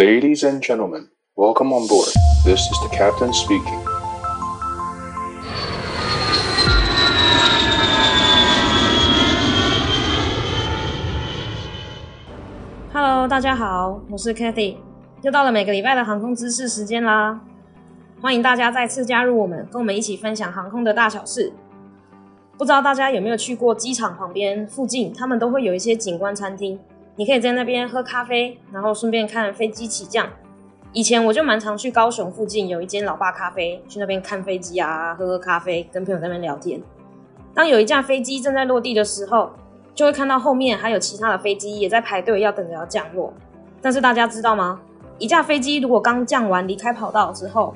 Ladies and gentlemen, welcome on board. This is the captain speaking. Hello，大家好，我是 Cathy，又到了每个礼拜的航空知识时间啦！欢迎大家再次加入我们，跟我们一起分享航空的大小事。不知道大家有没有去过机场旁边附近，他们都会有一些景观餐厅，你可以在那边喝咖啡，然后顺便看飞机起降。以前我就蛮常去高雄附近有一间老爸咖啡，去那边看飞机啊，喝喝咖啡，跟朋友在那边聊天。当有一架飞机正在落地的时候，就会看到后面还有其他的飞机也在排队，要等着要降落。但是大家知道吗？一架飞机如果刚降完离开跑道之后，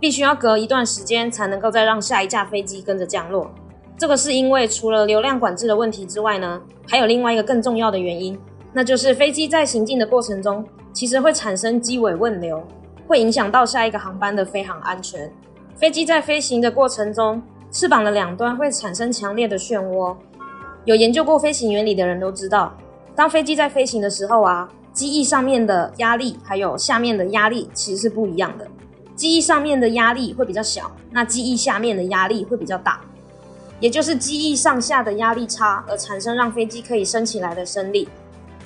必须要隔一段时间才能够再让下一架飞机跟着降落。这个是因为除了流量管制的问题之外呢，还有另外一个更重要的原因，那就是飞机在行进的过程中，其实会产生机尾问流，会影响到下一个航班的飞航安全。飞机在飞行的过程中，翅膀的两端会产生强烈的漩涡。有研究过飞行原理的人都知道，当飞机在飞行的时候啊，机翼上面的压力还有下面的压力其实是不一样的。机翼上面的压力会比较小，那机翼下面的压力会比较大。也就是机翼上下的压力差，而产生让飞机可以升起来的升力，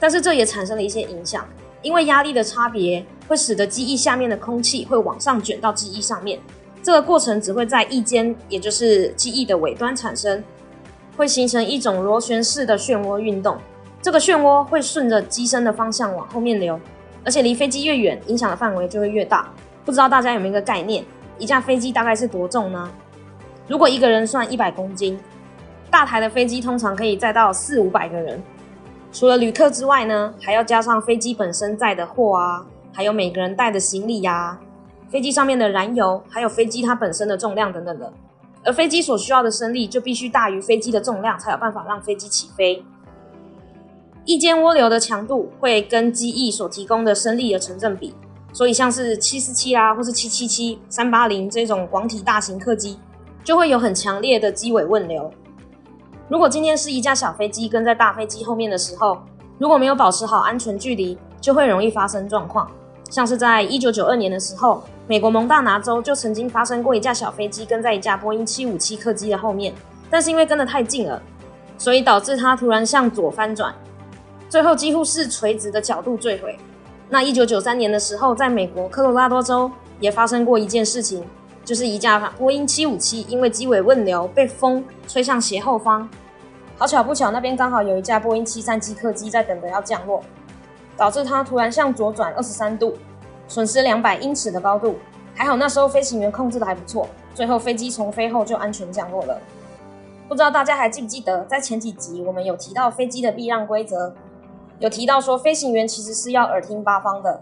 但是这也产生了一些影响，因为压力的差别会使得机翼下面的空气会往上卷到机翼上面，这个过程只会在翼尖，也就是机翼的尾端产生，会形成一种螺旋式的漩涡运动，这个漩涡会顺着机身的方向往后面流，而且离飞机越远，影响的范围就会越大。不知道大家有没有一个概念，一架飞机大概是多重呢？如果一个人算一百公斤，大台的飞机通常可以载到四五百个人。除了旅客之外呢，还要加上飞机本身载的货啊，还有每个人带的行李呀、啊，飞机上面的燃油，还有飞机它本身的重量等等的。而飞机所需要的升力就必须大于飞机的重量，才有办法让飞机起飞。翼尖涡流的强度会跟机翼所提供的升力的成正比，所以像是七四七啊，或是七七七、三八零这种广体大型客机。就会有很强烈的机尾问流。如果今天是一架小飞机跟在大飞机后面的时候，如果没有保持好安全距离，就会容易发生状况。像是在一九九二年的时候，美国蒙大拿州就曾经发生过一架小飞机跟在一架波音七五七客机的后面，但是因为跟得太近了，所以导致它突然向左翻转，最后几乎是垂直的角度坠毁。那一九九三年的时候，在美国科罗拉多州也发生过一件事情。就是一架波音七五七，因为机尾问流被风吹向斜后方，好巧不巧，那边刚好有一架波音七三七客机在等着要降落，导致它突然向左转二十三度，损失两百英尺的高度。还好那时候飞行员控制的还不错，最后飞机从飞后就安全降落了。不知道大家还记不记得，在前几集我们有提到飞机的避让规则，有提到说飞行员其实是要耳听八方的，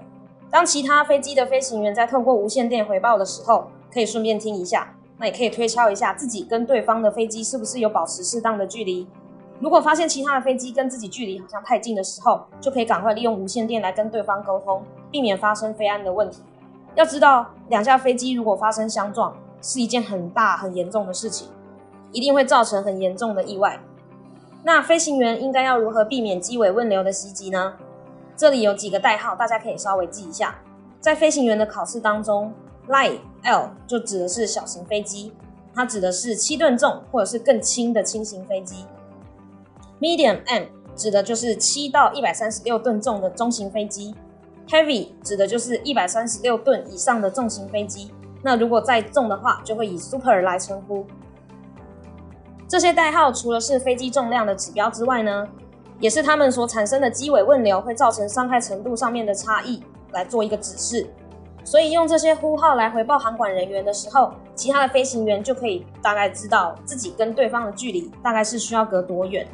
当其他飞机的飞行员在透过无线电回报的时候。可以顺便听一下，那也可以推敲一下自己跟对方的飞机是不是有保持适当的距离。如果发现其他的飞机跟自己距离好像太近的时候，就可以赶快利用无线电来跟对方沟通，避免发生飞安的问题。要知道，两架飞机如果发生相撞，是一件很大很严重的事情，一定会造成很严重的意外。那飞行员应该要如何避免机尾问流的袭击呢？这里有几个代号，大家可以稍微记一下。在飞行员的考试当中，Light L 就指的是小型飞机，它指的是七吨重或者是更轻的轻型飞机。Medium M 指的就是七到一百三十六吨重的中型飞机。Heavy 指的就是一百三十六吨以上的重型飞机。那如果再重的话，就会以 Super 来称呼。这些代号除了是飞机重量的指标之外呢，也是它们所产生的机尾问流会造成伤害程度上面的差异来做一个指示。所以用这些呼号来回报航管人员的时候，其他的飞行员就可以大概知道自己跟对方的距离大概是需要隔多远。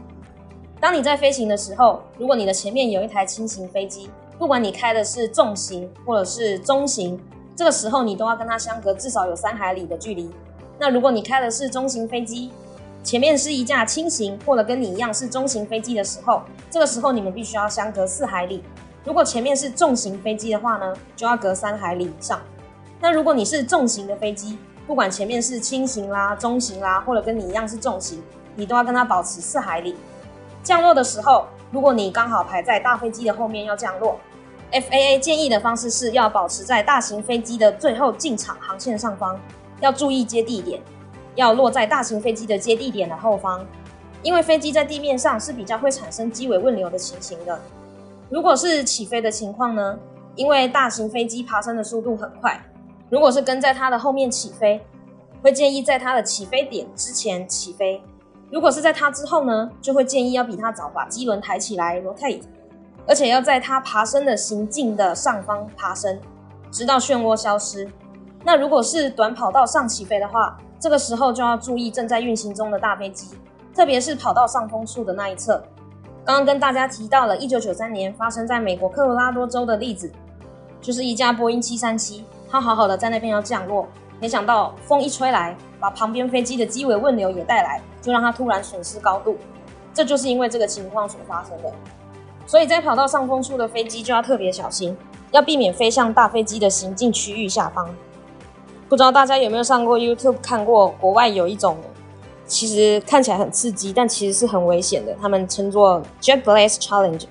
当你在飞行的时候，如果你的前面有一台轻型飞机，不管你开的是重型或者是中型，这个时候你都要跟它相隔至少有三海里的距离。那如果你开的是中型飞机，前面是一架轻型或者跟你一样是中型飞机的时候，这个时候你们必须要相隔四海里。如果前面是重型飞机的话呢，就要隔三海里以上。那如果你是重型的飞机，不管前面是轻型啦、中型啦，或者跟你一样是重型，你都要跟它保持四海里。降落的时候，如果你刚好排在大飞机的后面要降落，FAA 建议的方式是要保持在大型飞机的最后进场航线上方，要注意接地点，要落在大型飞机的接地点的后方，因为飞机在地面上是比较会产生机尾问流的情形的。如果是起飞的情况呢？因为大型飞机爬升的速度很快，如果是跟在它的后面起飞，会建议在它的起飞点之前起飞；如果是在它之后呢，就会建议要比它早把机轮抬起来 rotate。而且要在它爬升的行进的上方爬升，直到漩涡消失。那如果是短跑道上起飞的话，这个时候就要注意正在运行中的大飞机，特别是跑道上风处的那一侧。刚刚跟大家提到了1993年发生在美国科罗拉多州的例子，就是一架波音737，它好好的在那边要降落，没想到风一吹来，把旁边飞机的机尾问流也带来，就让它突然损失高度。这就是因为这个情况所发生的。所以在跑道上风处的飞机就要特别小心，要避免飞向大飞机的行进区域下方。不知道大家有没有上过 YouTube 看过？国外有一种其实看起来很刺激，但其实是很危险的，他们称作 Jet Blaze Challenge，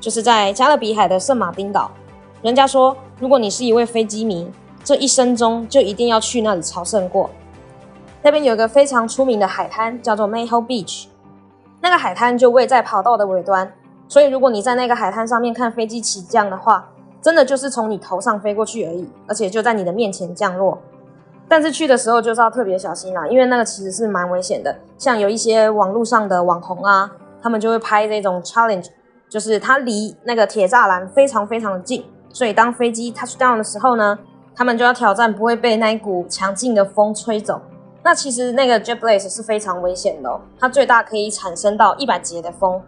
就是在加勒比海的圣马丁岛。人家说，如果你是一位飞机迷，这一生中就一定要去那里朝圣过。那边有一个非常出名的海滩，叫做 Mayho Beach，那个海滩就位在跑道的尾端。所以，如果你在那个海滩上面看飞机起降的话，真的就是从你头上飞过去而已，而且就在你的面前降落。但是去的时候就是要特别小心啦，因为那个其实是蛮危险的。像有一些网络上的网红啊，他们就会拍这种 challenge，就是它离那个铁栅栏非常非常的近，所以当飞机 touch down 的时候呢，他们就要挑战不会被那一股强劲的风吹走。那其实那个 jet blaze 是非常危险的哦，它最大可以产生到一百节的风。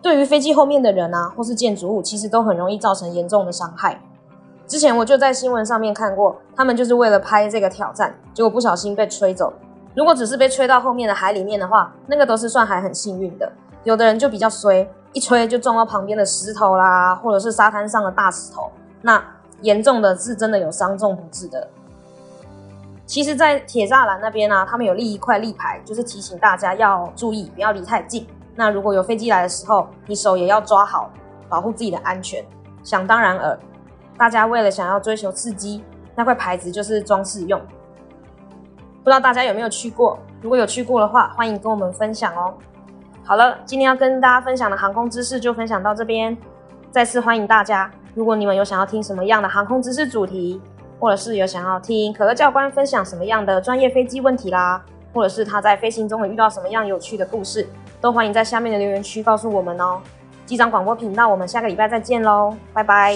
对于飞机后面的人啊，或是建筑物，其实都很容易造成严重的伤害。之前我就在新闻上面看过，他们就是为了拍这个挑战，结果不小心被吹走。如果只是被吹到后面的海里面的话，那个都是算还很幸运的。有的人就比较衰，一吹就撞到旁边的石头啦，或者是沙滩上的大石头，那严重的是真的有伤重不治的。其实，在铁栅栏那边呢、他们有立一块立牌，就是提醒大家要注意，不要离太近。那如果有飞机来的时候，你手也要抓好，保护自己的安全。想当然尔，大家为了想要追求刺激，那块牌子就是装饰用。不知道大家有没有去过？如果有去过的话，欢迎跟我们分享哦。好了，今天要跟大家分享的航空知识就分享到这边。再次欢迎大家，如果你们有想要听什么样的航空知识主题，或者是有想要听可乐教官分享什么样的专业飞机问题啦，或者是他在飞行中有遇到什么样有趣的故事。都欢迎在下面的留言区告诉我们哦。机长广播频道，我们下个礼拜再见喽，拜拜。